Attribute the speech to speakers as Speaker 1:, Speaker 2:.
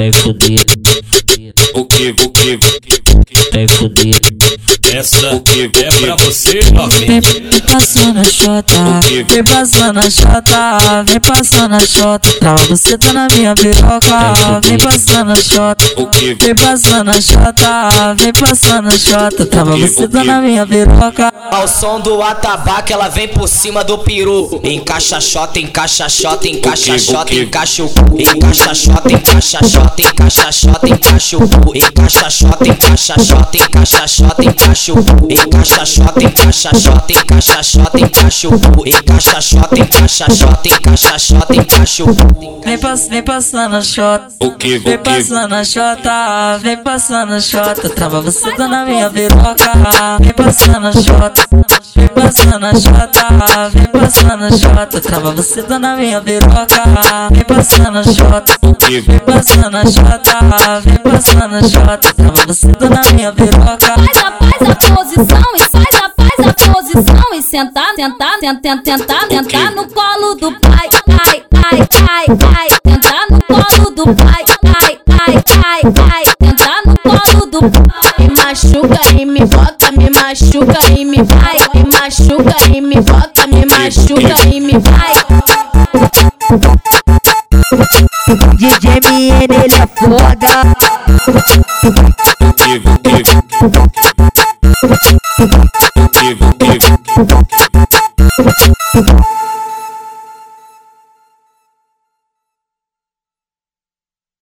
Speaker 1: Vem fuder,
Speaker 2: O que, o que,
Speaker 1: vem fuder.
Speaker 2: Essa o que é pra você,
Speaker 3: Vem
Speaker 2: novinha.
Speaker 3: passando a xota, vem passando a xota, vem passando a. Trava você tá na minha piroca, vem passando a
Speaker 2: que,
Speaker 3: Vem passando a xota, vem passando a xota. Trava você tá na minha piroca.
Speaker 4: Ao som do atabaque, ela vem por cima do peru. Encaixa xota, encaixa xota, encaixa
Speaker 2: quê?
Speaker 4: encaixa o cu. Encaixa xota, encaixa xota, encaixa xota, encaixa o cu. Encaixa xota, encaixa xota, encaixa xota, encaixa o cu. Encaixa xota, encaixa xota, encaixa xota, encaixa o cu. Encaixa xota, encaixa xota, encaixa xota, encaixa o cu.
Speaker 3: Vem, pass vem passando a xota.
Speaker 2: o que,
Speaker 3: Vem passando a xota, vem passando a xota. Trava você tá na minha piroca. Vem passando a xota. Vem passando a xota, vem passando a xota. Trava você tá na minha piroca. Vem passando a xota.
Speaker 2: o que,
Speaker 3: Vem passando a xota, vem passando a xota. Trava você tá na minha piroca.
Speaker 5: Faz a, posição e faz a, faz a posição e sentar, sentar, sentar, sentar, sentar no colo do pai. Ai, ai, ai, ai, sentar no colo do pai. Ai, ai, ai, ai, sentar no colo do pai. Me machuca e me bota, me machuca e me vai. Me machuca e me bota, me machuca e me vai.
Speaker 6: DJ MN, ele é foda.
Speaker 2: to